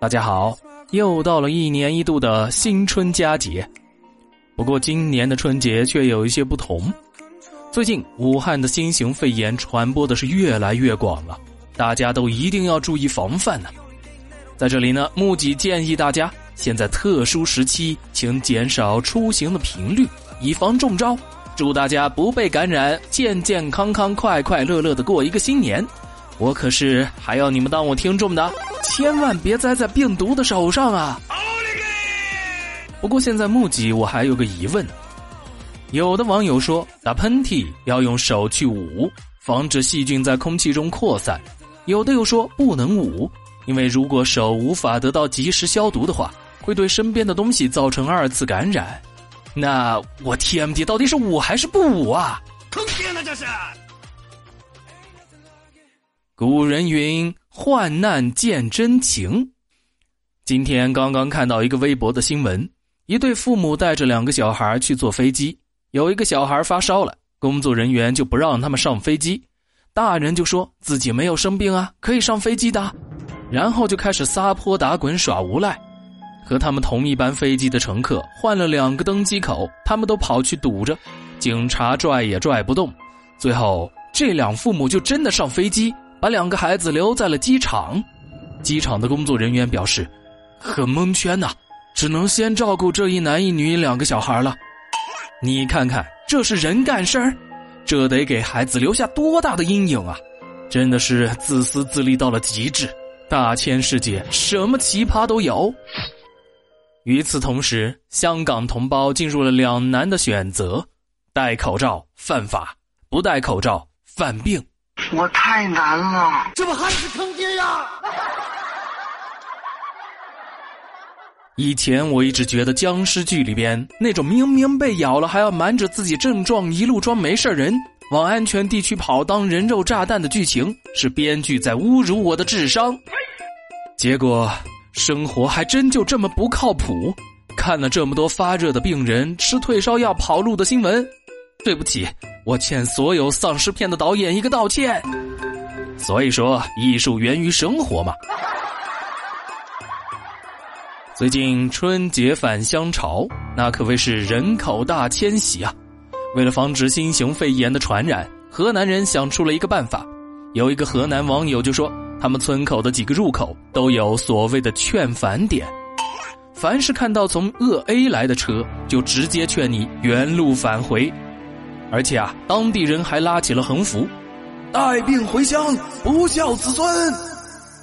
大家好，又到了一年一度的新春佳节。不过今年的春节却有一些不同。最近武汉的新型肺炎传播的是越来越广了，大家都一定要注意防范呢。在这里呢，木吉建议大家，现在特殊时期，请减少出行的频率，以防中招。祝大家不被感染，健健康康、快快乐乐的过一个新年。我可是还要你们当我听众的，千万别栽在病毒的手上啊！不过现在目击我还有个疑问，有的网友说打喷嚏要用手去捂，防止细菌在空气中扩散；有的又说不能捂。因为如果手无法得到及时消毒的话，会对身边的东西造成二次感染。那我 TMD 到底是捂还是不捂啊？坑爹呢这是！古人云：“患难见真情。”今天刚刚看到一个微博的新闻，一对父母带着两个小孩去坐飞机，有一个小孩发烧了，工作人员就不让他们上飞机，大人就说自己没有生病啊，可以上飞机的。然后就开始撒泼打滚耍无赖，和他们同一班飞机的乘客换了两个登机口，他们都跑去堵着，警察拽也拽不动，最后这两父母就真的上飞机，把两个孩子留在了机场。机场的工作人员表示，很蒙圈呐，只能先照顾这一男一女两个小孩了。你看看，这是人干事儿，这得给孩子留下多大的阴影啊！真的是自私自利到了极致。大千世界，什么奇葩都有。与此同时，香港同胞进入了两难的选择：戴口罩犯法，不戴口罩犯病。我太难了，这不还是坑爹呀！以前我一直觉得僵尸剧里边那种明明被咬了还要瞒着自己症状一路装没事人。往安全地区跑当人肉炸弹的剧情是编剧在侮辱我的智商，结果生活还真就这么不靠谱。看了这么多发热的病人吃退烧药跑路的新闻，对不起，我欠所有丧尸片的导演一个道歉。所以说，艺术源于生活嘛。最近春节返乡潮，那可谓是人口大迁徙啊。为了防止新型肺炎的传染，河南人想出了一个办法。有一个河南网友就说，他们村口的几个入口都有所谓的劝返点，凡是看到从鄂 A 来的车，就直接劝你原路返回。而且啊，当地人还拉起了横幅：“带病回乡，不孝子孙。”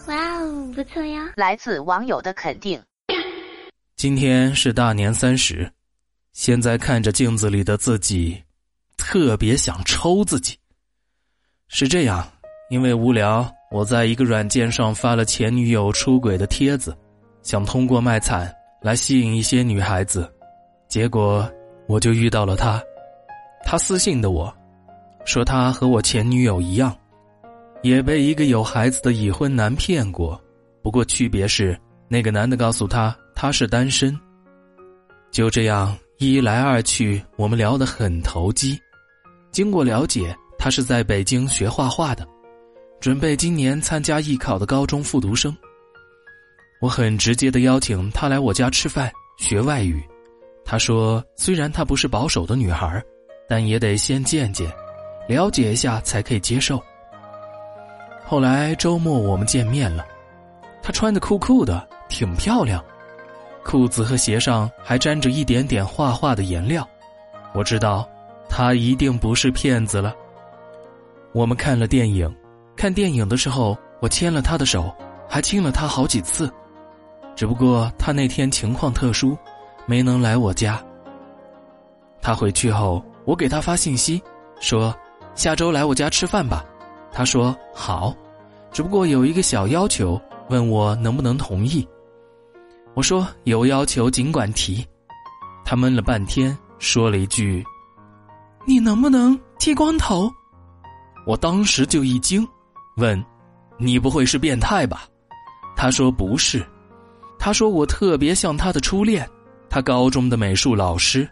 哇哦，不错呀！来自网友的肯定。今天是大年三十。现在看着镜子里的自己，特别想抽自己。是这样，因为无聊，我在一个软件上发了前女友出轨的帖子，想通过卖惨来吸引一些女孩子，结果我就遇到了他。他私信的我，说他和我前女友一样，也被一个有孩子的已婚男骗过，不过区别是那个男的告诉他他是单身。就这样。一来二去，我们聊得很投机。经过了解，他是在北京学画画的，准备今年参加艺考的高中复读生。我很直接的邀请他来我家吃饭学外语。他说：“虽然她不是保守的女孩，但也得先见见，了解一下才可以接受。”后来周末我们见面了，她穿的酷酷的，挺漂亮。裤子和鞋上还沾着一点点画画的颜料，我知道，他一定不是骗子了。我们看了电影，看电影的时候，我牵了他的手，还亲了他好几次。只不过他那天情况特殊，没能来我家。他回去后，我给他发信息，说下周来我家吃饭吧。他说好，只不过有一个小要求，问我能不能同意。我说有要求尽管提，他闷了半天，说了一句：“你能不能剃光头？”我当时就一惊，问：“你不会是变态吧？”他说：“不是。”他说：“我特别像他的初恋，他高中的美术老师，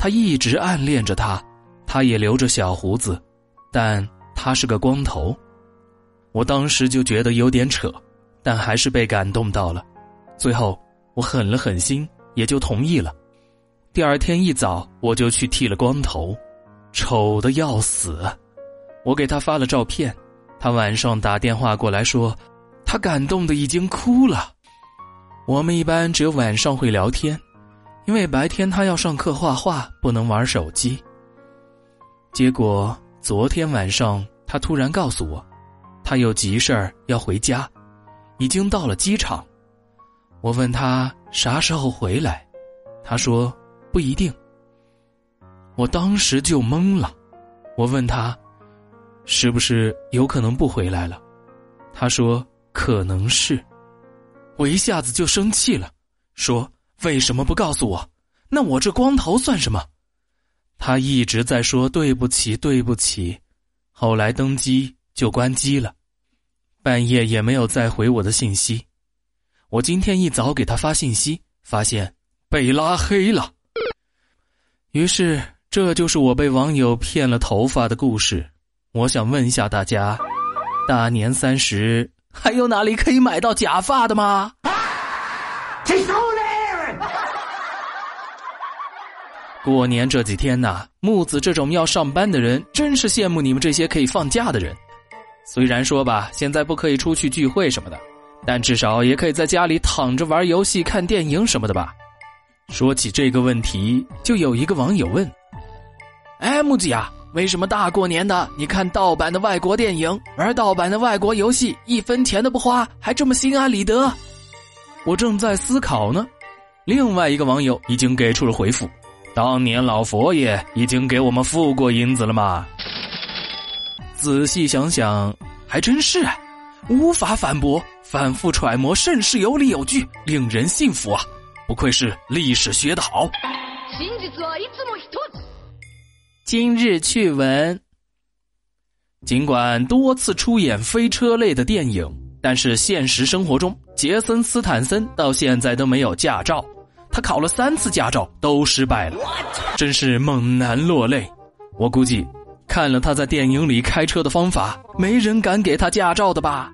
他一直暗恋着他，他也留着小胡子，但他是个光头。”我当时就觉得有点扯，但还是被感动到了。最后我狠了狠心，也就同意了。第二天一早，我就去剃了光头，丑的要死。我给他发了照片，他晚上打电话过来说，他感动的已经哭了。我们一般只有晚上会聊天，因为白天他要上课画画，不能玩手机。结果昨天晚上，他突然告诉我，他有急事儿要回家，已经到了机场。我问他啥时候回来，他说不一定。我当时就懵了，我问他，是不是有可能不回来了？他说可能是。我一下子就生气了，说为什么不告诉我？那我这光头算什么？他一直在说对不起，对不起，后来登机就关机了，半夜也没有再回我的信息。我今天一早给他发信息，发现被拉黑了。于是，这就是我被网友骗了头发的故事。我想问一下大家：大年三十还有哪里可以买到假发的吗？过年这几天呐，木子这种要上班的人，真是羡慕你们这些可以放假的人。虽然说吧，现在不可以出去聚会什么的，但至少也可以在家里躺着玩游戏、看电影什么的吧。说起这个问题，就有一个网友问：“哎，木子呀，为什么大过年的你看盗版的外国电影，而盗版的外国游戏一分钱都不花，还这么心安理得？”我正在思考呢，另外一个网友已经给出了回复。当年老佛爷已经给我们付过银子了吗？仔细想想，还真是啊，无法反驳。反复揣摩，甚是有理有据，令人信服啊！不愧是历史学得好。今日趣闻：尽管多次出演飞车类的电影，但是现实生活中，杰森斯坦森到现在都没有驾照。他考了三次驾照都失败了，真是猛男落泪。我估计，看了他在电影里开车的方法，没人敢给他驾照的吧。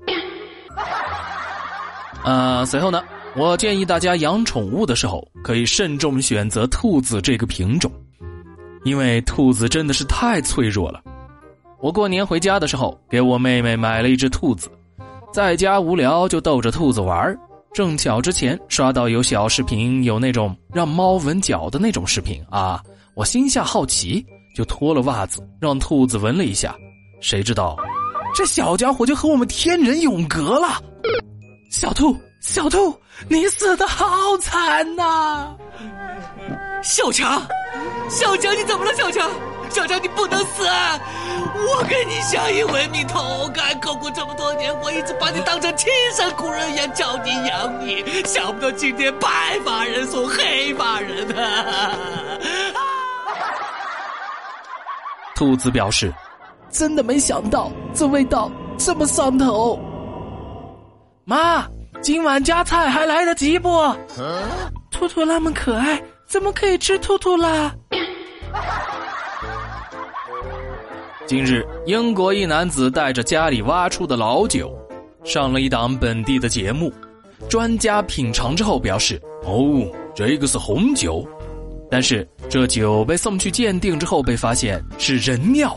呃，随后呢，我建议大家养宠物的时候，可以慎重选择兔子这个品种，因为兔子真的是太脆弱了。我过年回家的时候，给我妹妹买了一只兔子，在家无聊就逗着兔子玩。正巧之前刷到有小视频，有那种让猫闻脚的那种视频啊，我心下好奇，就脱了袜子让兔子闻了一下，谁知道，这小家伙就和我们天人永隔了。小兔，小兔，你死的好惨呐！小强，小强，你怎么了？小强。小强，你不能死啊！我跟你相依为命、同甘共苦这么多年，我一直把你当成亲生骨肉一样教你养你，想不到今天白发人送黑发人啊！兔子表示：“真的没想到这味道这么上头。”妈，今晚加菜还来得及不？兔兔那么可爱，怎么可以吃兔兔啦？近日，英国一男子带着家里挖出的老酒，上了一档本地的节目。专家品尝之后表示：“哦，这个是红酒。”但是这酒被送去鉴定之后，被发现是人尿，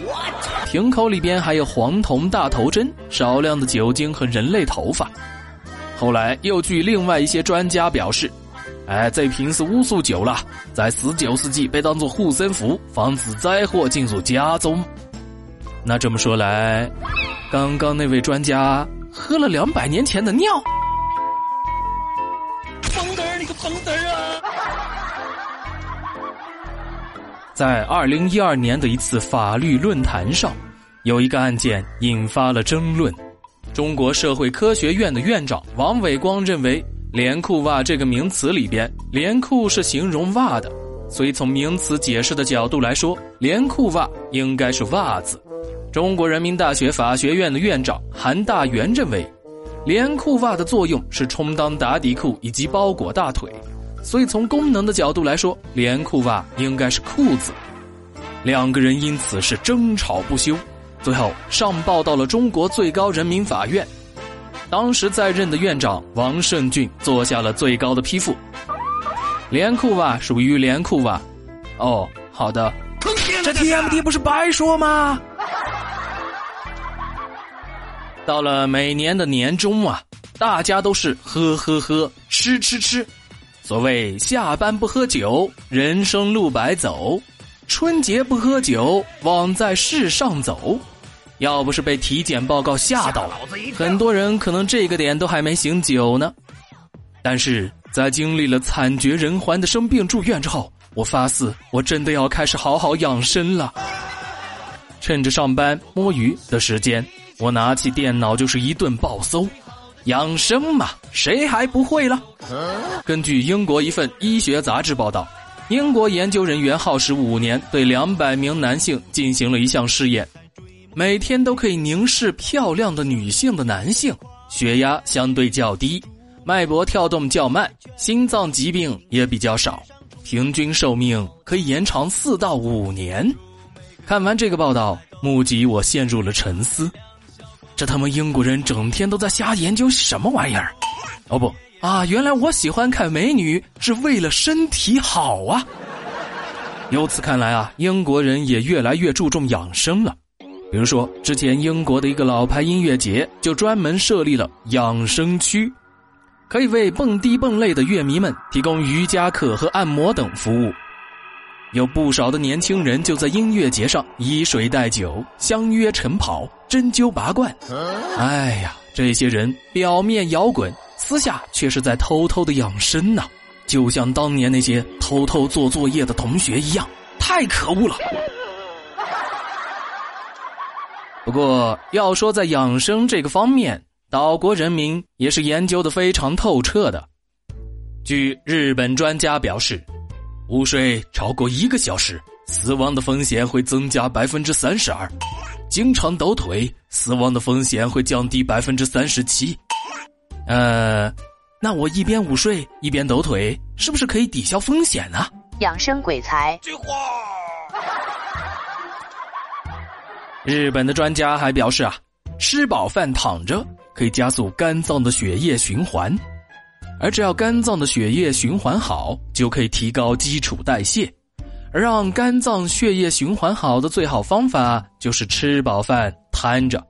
瓶口里边还有黄铜大头针、少量的酒精和人类头发。后来又据另外一些专家表示：“哎，这瓶是乌苏酒了，在十九世纪被当作护身符，防止灾祸进入家中。”那这么说来，刚刚那位专家喝了两百年前的尿。疯子儿，你个疯啊！在二零一二年的一次法律论坛上，有一个案件引发了争论。中国社会科学院的院长王伟光认为，“连裤袜”这个名词里边，“连裤”是形容袜的，所以从名词解释的角度来说，“连裤袜”应该是袜子。中国人民大学法学院的院长韩大元认为，连裤袜的作用是充当打底裤以及包裹大腿，所以从功能的角度来说，连裤袜应该是裤子。两个人因此是争吵不休，最后上报到了中国最高人民法院。当时在任的院长王胜俊做下了最高的批复。连裤袜属于连裤袜。哦，好的。这 TMD 不是白说吗？到了每年的年终啊，大家都是喝喝喝，吃吃吃。所谓下班不喝酒，人生路白走；春节不喝酒，枉在世上走。要不是被体检报告吓到了，很多人可能这个点都还没醒酒呢。但是在经历了惨绝人寰的生病住院之后，我发誓，我真的要开始好好养生了。趁着上班摸鱼的时间，我拿起电脑就是一顿暴搜，养生嘛，谁还不会了？根据英国一份医学杂志报道，英国研究人员耗时五年，对两百名男性进行了一项试验。每天都可以凝视漂亮的女性的男性，血压相对较低，脉搏跳动较慢，心脏疾病也比较少，平均寿命可以延长四到五年。看完这个报道，目击我陷入了沉思。这他妈英国人整天都在瞎研究什么玩意儿？哦不啊，原来我喜欢看美女是为了身体好啊！由此看来啊，英国人也越来越注重养生了。比如说，之前英国的一个老牌音乐节就专门设立了养生区，可以为蹦迪蹦类的乐迷们提供瑜伽课和按摩等服务。有不少的年轻人就在音乐节上以水代酒，相约晨跑、针灸拔罐。哎呀，这些人表面摇滚，私下却是在偷偷的养生呢，就像当年那些偷偷做作业的同学一样，太可恶了。不过，要说在养生这个方面，岛国人民也是研究的非常透彻的。据日本专家表示，午睡超过一个小时，死亡的风险会增加百分之三十二；经常抖腿，死亡的风险会降低百分之三十七。呃，那我一边午睡一边抖腿，是不是可以抵消风险呢？养生鬼才。日本的专家还表示啊，吃饱饭躺着可以加速肝脏的血液循环，而只要肝脏的血液循环好，就可以提高基础代谢。而让肝脏血液循环好的最好方法就是吃饱饭瘫着。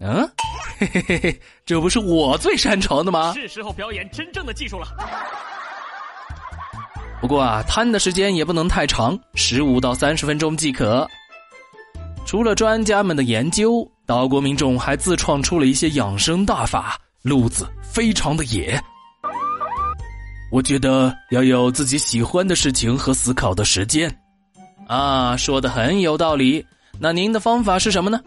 嗯，嘿嘿嘿嘿，这不是我最擅长的吗？是时候表演真正的技术了。不过啊，瘫的时间也不能太长，十五到三十分钟即可。除了专家们的研究，岛国民众还自创出了一些养生大法，路子非常的野。我觉得要有自己喜欢的事情和思考的时间。啊，说的很有道理。那您的方法是什么呢？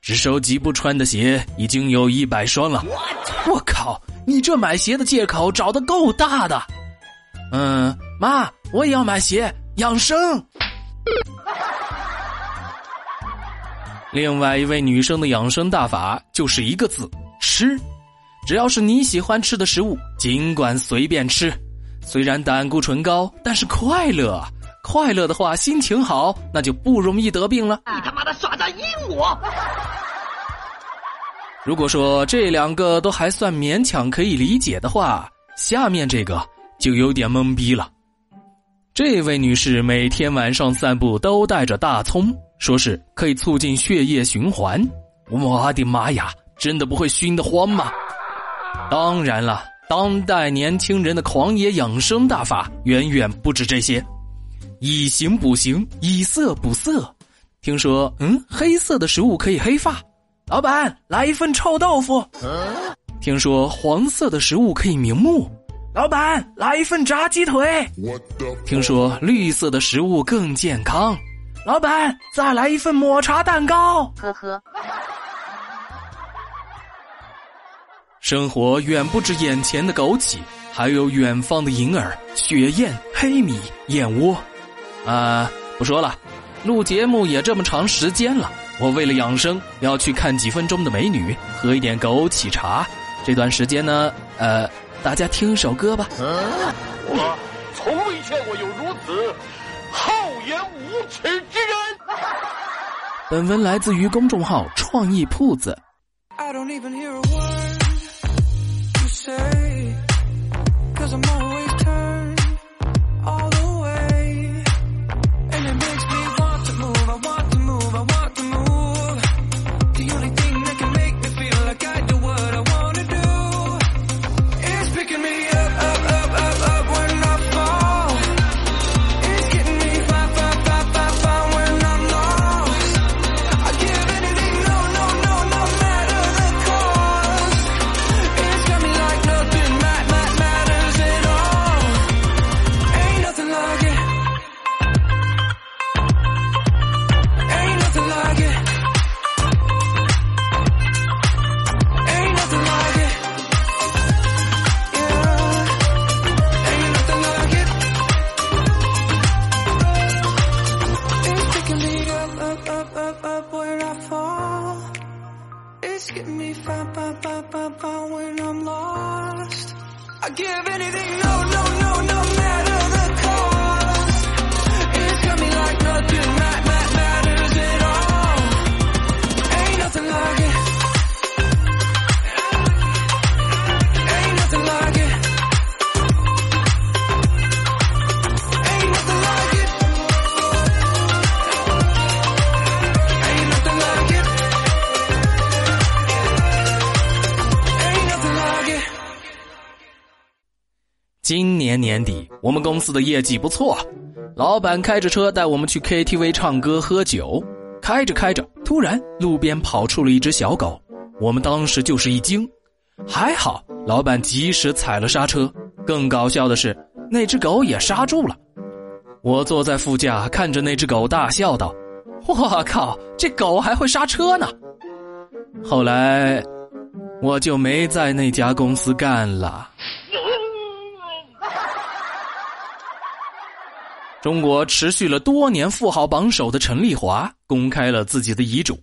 只收集不穿的鞋已经有一百双了。我靠，你这买鞋的借口找的够大的。嗯，妈，我也要买鞋养生。另外一位女生的养生大法就是一个字：吃。只要是你喜欢吃的食物，尽管随便吃。虽然胆固醇高，但是快乐。快乐的话，心情好，那就不容易得病了。你他妈的耍大阴我！如果说这两个都还算勉强可以理解的话，下面这个就有点懵逼了。这位女士每天晚上散步都带着大葱。说是可以促进血液循环，我的妈呀，真的不会熏得慌吗？当然了，当代年轻人的狂野养生大法远远不止这些，以形补形，以色补色。听说，嗯，黑色的食物可以黑发，老板来一份臭豆腐。听说黄色的食物可以明目，老板来一份炸鸡腿。听说绿色的食物更健康。老板，再来一份抹茶蛋糕。呵呵。生活远不止眼前的枸杞，还有远方的银耳、雪燕、黑米、燕窝。啊，不说了，录节目也这么长时间了，我为了养生，要去看几分钟的美女，喝一点枸杞茶。这段时间呢，呃，大家听首歌吧。我从未见过有如此。厚颜无耻之人！本文来自于公众号“创意铺子”。sure. ba ba ba ba when I'm lost. I give anything. 年底，我们公司的业绩不错，老板开着车带我们去 KTV 唱歌喝酒。开着开着，突然路边跑出了一只小狗，我们当时就是一惊，还好老板及时踩了刹车。更搞笑的是，那只狗也刹住了。我坐在副驾，看着那只狗大笑道：“我靠，这狗还会刹车呢！”后来，我就没在那家公司干了。中国持续了多年富豪榜首的陈丽华公开了自己的遗嘱，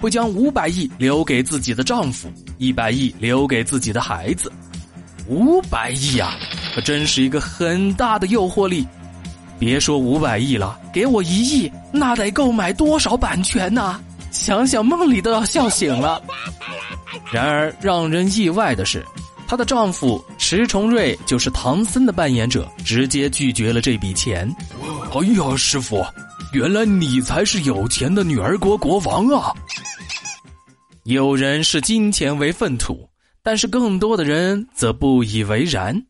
会将五百亿留给自己的丈夫，一百亿留给自己的孩子。五百亿啊，可真是一个很大的诱惑力。别说五百亿了，给我一亿，那得购买多少版权呐、想想梦里都要笑醒了。然而让人意外的是，她的丈夫迟重瑞就是唐僧的扮演者，直接拒绝了这笔钱。哎呀，师傅，原来你才是有钱的女儿国国王啊！有人视金钱为粪土，但是更多的人则不以为然。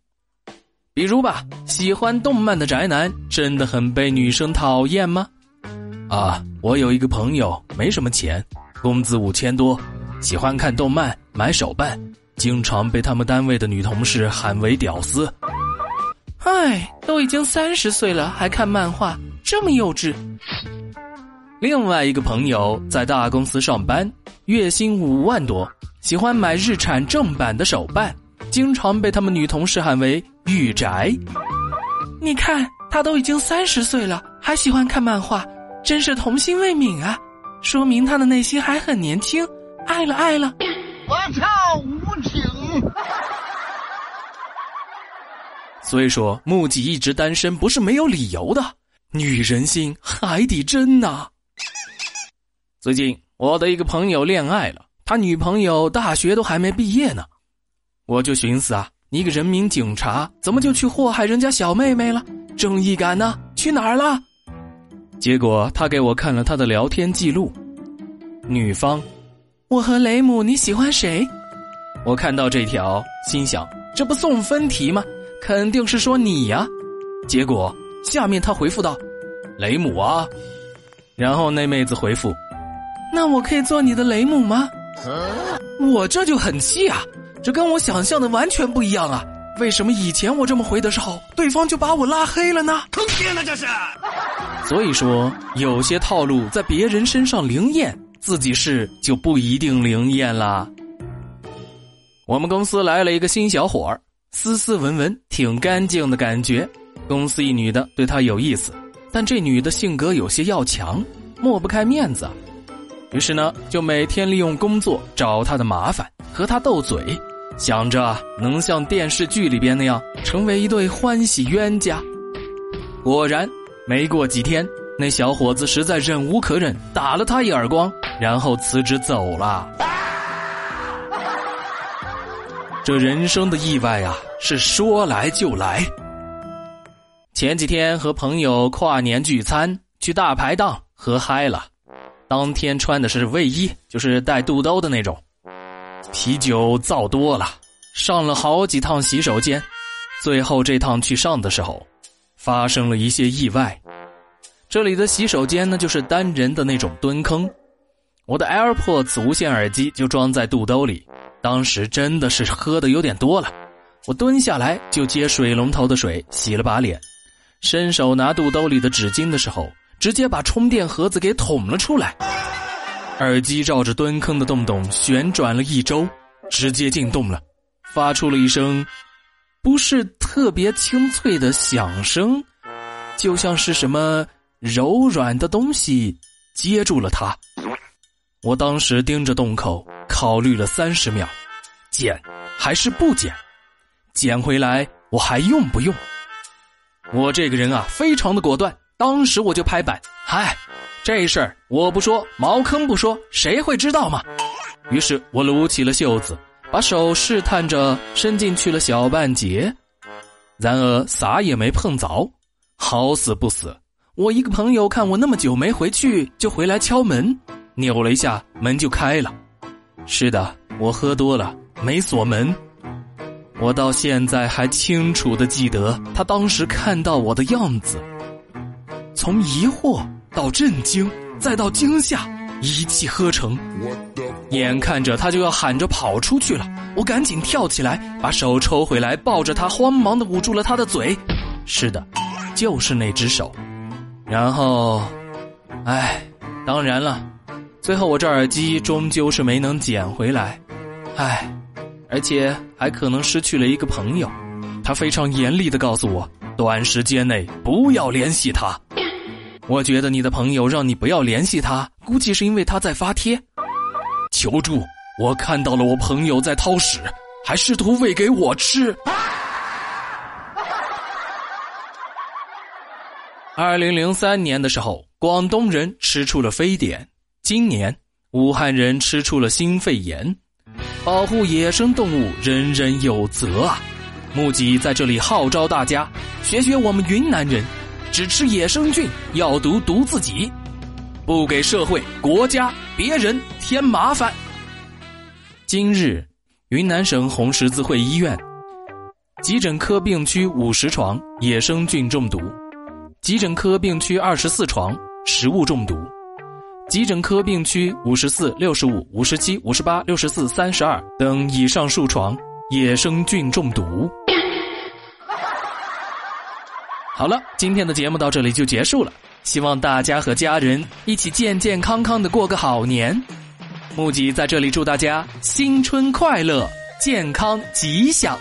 比如吧，喜欢动漫的宅男真的很被女生讨厌吗？啊，我有一个朋友没什么钱，工资五千多，喜欢看动漫，买手办，经常被他们单位的女同事喊为屌丝。唉，都已经三十岁了，还看漫画，这么幼稚。另外一个朋友在大公司上班，月薪五万多，喜欢买日产正版的手办，经常被他们女同事喊为“御宅”。你看，他都已经三十岁了，还喜欢看漫画，真是童心未泯啊！说明他的内心还很年轻，爱了爱了。我操，无情！所以说，木吉一直单身不是没有理由的。女人心，海底针呐、最近我的一个朋友恋爱了，他女朋友大学都还没毕业呢。我就寻思啊，你一个人民警察怎么就去祸害人家小妹妹了？正义感呢？去哪儿了？结果他给我看了他的聊天记录，女方，我和雷姆你喜欢谁？我看到这条，心想这不送分题吗？肯定是说你呀。结果下面他回复道：“雷姆啊。”然后那妹子回复：“那我可以做你的雷姆吗？”我这就很气啊，这跟我想象的完全不一样啊！为什么以前我这么回的时候，对方就把我拉黑了呢？坑爹呢这是！所以说，有些套路在别人身上灵验，自己是就不一定灵验啦。我们公司来了一个新小伙儿，斯斯文文，挺干净的感觉。公司一女的对他有意思，但这女的性格有些要强，抹不开面子。于是呢，就每天利用工作找他的麻烦，和他斗嘴，想着能像电视剧里边那样成为一对欢喜冤家。果然，没过几天，那小伙子实在忍无可忍，打了他一耳光，然后辞职走了。这人生的意外啊，是说来就来。前几天和朋友跨年聚餐，去大排档喝嗨了。当天穿的是卫衣，就是带肚兜的那种。啤酒造多了，上了好几趟洗手间，最后这趟去上的时候，发生了一些意外。这里的洗手间呢，就是单人的那种蹲坑。我的 AirPods 无线耳机就装在肚兜里，当时真的是喝的有点多了。我蹲下来就接水龙头的水洗了把脸。伸手拿肚兜里的纸巾的时候，直接把充电盒子给捅了出来。耳机照着蹲坑的洞洞旋转了一周，直接进洞了，发出了一声不是特别清脆的响声，就像是什么柔软的东西接住了它。我当时盯着洞口，考虑了三十秒，捡还是不捡？捡回来我还用不用？我这个人啊，非常的果断。当时我就拍板，嗨，这事儿我不说，茅坑不说，谁会知道嘛？于是我撸起了袖子，把手试探着伸进去了小半截，然而啥也没碰着。好死不死，我一个朋友看我那么久没回去，就回来敲门，扭了一下门就开了。是的，我喝多了，没锁门。我到现在还清楚的记得他当时看到我的样子，从疑惑到震惊，再到惊吓，一气呵成。眼看着他就要喊着跑出去了，我赶紧跳起来，把手抽回来，抱着他，慌忙的捂住了他的嘴。是的，就是那只手。然后，唉，当然了，最后我这耳机终究是没能捡回来，唉。而且还可能失去了一个朋友，他非常严厉的告诉我，短时间内不要联系他。我觉得你的朋友让你不要联系他，估计是因为他在发帖求助。我看到了我朋友在掏屎，还试图喂给我吃。二零零三年的时候，广东人吃出了非典，今年武汉人吃出了新肺炎。保护野生动物，人人有责啊！木吉在这里号召大家，学学我们云南人，只吃野生菌，要毒毒自己，不给社会、国家、别人添麻烦。今日，云南省红十字会医院急诊科病区五十床野生菌中毒，急诊科病区二十四床食物中毒。急诊科病区五十四、六十五、五十七、五十八、六十四、三十二等以上数床野生菌中毒。好了，今天的节目到这里就结束了，希望大家和家人一起健健康康的过个好年。木吉在这里祝大家新春快乐，健康吉祥。